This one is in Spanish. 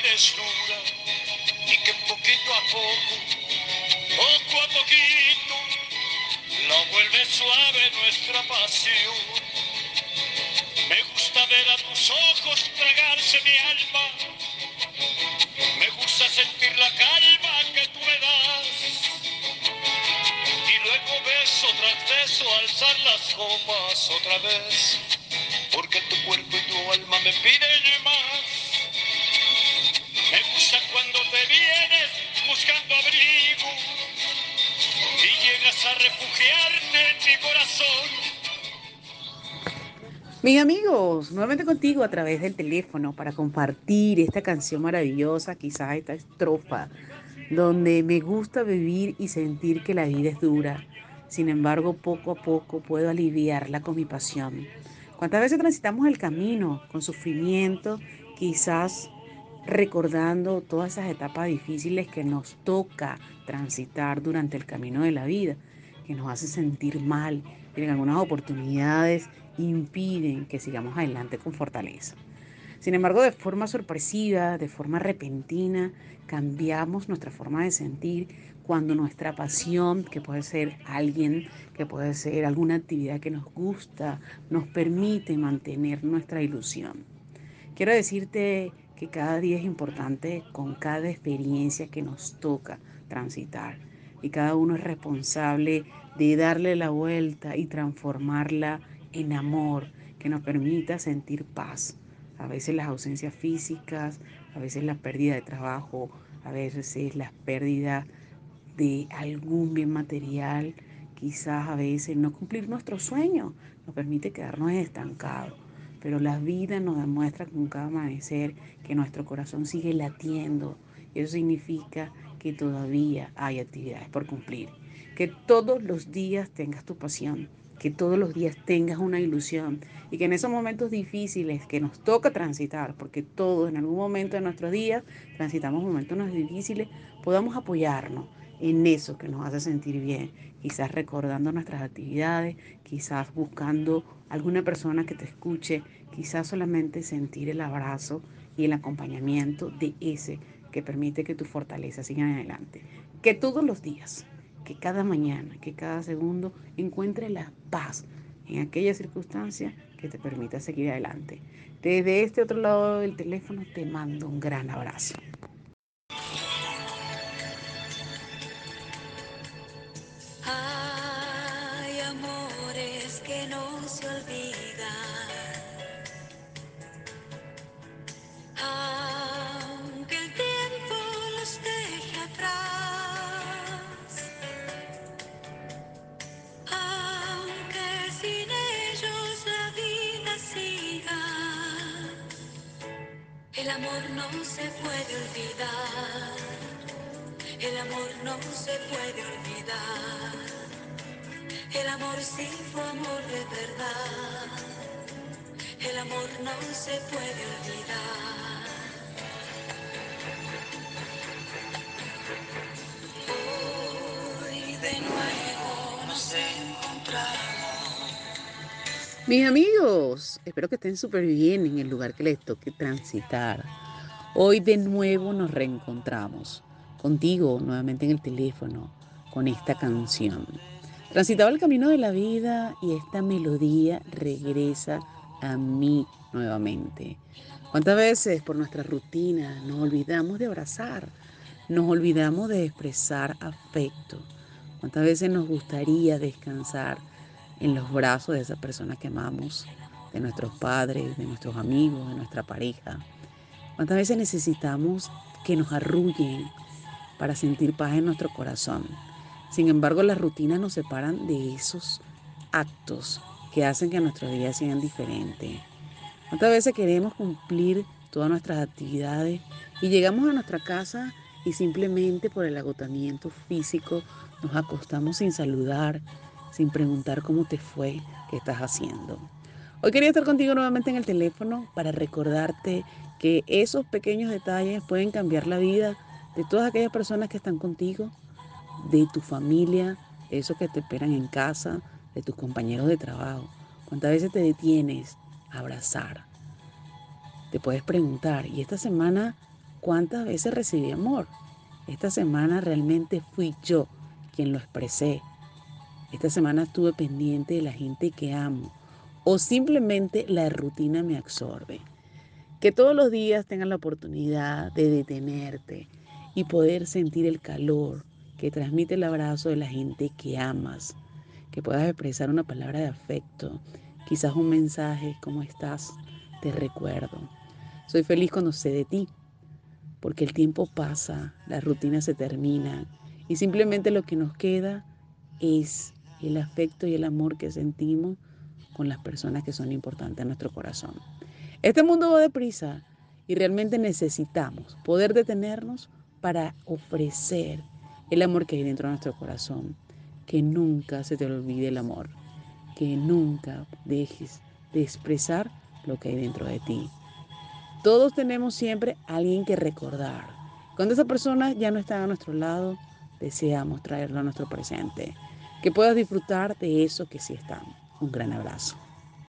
vida es dura y que poquito a poco, poco a poquito, la vuelve suave nuestra pasión. Me gusta ver a tus ojos tragarse mi alma, me gusta sentir la calma que tú me das. Y luego beso tras beso alzar las copas otra vez, porque tu cuerpo y tu alma me piden más. Cuando te vienes buscando abrigo y llegas a refugiarte en mi corazón. Mis amigos, nuevamente contigo a través del teléfono para compartir esta canción maravillosa, quizás esta estrofa, donde me gusta vivir y sentir que la vida es dura. Sin embargo, poco a poco puedo aliviarla con mi pasión. ¿Cuántas veces transitamos el camino con sufrimiento, quizás recordando todas esas etapas difíciles que nos toca transitar durante el camino de la vida, que nos hace sentir mal y en algunas oportunidades impiden que sigamos adelante con fortaleza. Sin embargo, de forma sorpresiva, de forma repentina, cambiamos nuestra forma de sentir cuando nuestra pasión, que puede ser alguien, que puede ser alguna actividad que nos gusta, nos permite mantener nuestra ilusión. Quiero decirte que cada día es importante con cada experiencia que nos toca transitar. Y cada uno es responsable de darle la vuelta y transformarla en amor que nos permita sentir paz. A veces las ausencias físicas, a veces la pérdida de trabajo, a veces la pérdida de algún bien material, quizás a veces no cumplir nuestro sueño nos permite quedarnos estancados pero la vida nos demuestra con cada amanecer que nuestro corazón sigue latiendo. Eso significa que todavía hay actividades por cumplir. Que todos los días tengas tu pasión, que todos los días tengas una ilusión y que en esos momentos difíciles que nos toca transitar, porque todos en algún momento de nuestros días transitamos momentos difíciles, podamos apoyarnos en eso que nos hace sentir bien, quizás recordando nuestras actividades, quizás buscando alguna persona que te escuche, quizás solamente sentir el abrazo y el acompañamiento de ese que permite que tu fortaleza siga adelante. Que todos los días, que cada mañana, que cada segundo encuentre la paz en aquella circunstancia que te permita seguir adelante. Desde este otro lado del teléfono te mando un gran abrazo. Amor no se puede olvidar. El amor no se puede olvidar. El amor sí fue amor de verdad. El amor no se puede olvidar. Mis amigos, espero que estén súper bien en el lugar que les toque transitar. Hoy de nuevo nos reencontramos contigo nuevamente en el teléfono con esta canción. Transitaba el camino de la vida y esta melodía regresa a mí nuevamente. ¿Cuántas veces por nuestra rutina nos olvidamos de abrazar? Nos olvidamos de expresar afecto. ¿Cuántas veces nos gustaría descansar? En los brazos de esa persona que amamos, de nuestros padres, de nuestros amigos, de nuestra pareja. ¿Cuántas veces necesitamos que nos arrullen para sentir paz en nuestro corazón? Sin embargo, las rutinas nos separan de esos actos que hacen que nuestros días sean diferentes. ¿Cuántas veces queremos cumplir todas nuestras actividades y llegamos a nuestra casa y simplemente por el agotamiento físico nos acostamos sin saludar, sin preguntar cómo te fue, qué estás haciendo. Hoy quería estar contigo nuevamente en el teléfono para recordarte que esos pequeños detalles pueden cambiar la vida de todas aquellas personas que están contigo, de tu familia, de esos que te esperan en casa, de tus compañeros de trabajo. ¿Cuántas veces te detienes a abrazar? Te puedes preguntar, ¿y esta semana ¿Cuántas veces recibí amor? Esta semana realmente fui yo quien lo expresé. Esta semana estuve pendiente de la gente que amo o simplemente la rutina me absorbe. Que todos los días tengan la oportunidad de detenerte y poder sentir el calor que transmite el abrazo de la gente que amas. Que puedas expresar una palabra de afecto, quizás un mensaje, ¿cómo estás? Te recuerdo. Soy feliz cuando sé de ti, porque el tiempo pasa, las rutinas se terminan y simplemente lo que nos queda es el afecto y el amor que sentimos con las personas que son importantes en nuestro corazón. Este mundo va deprisa y realmente necesitamos poder detenernos para ofrecer el amor que hay dentro de nuestro corazón. Que nunca se te olvide el amor. Que nunca dejes de expresar lo que hay dentro de ti. Todos tenemos siempre alguien que recordar. Cuando esa persona ya no está a nuestro lado, deseamos traerlo a nuestro presente. Que puedas disfrutar de eso que sí está. Un gran abrazo.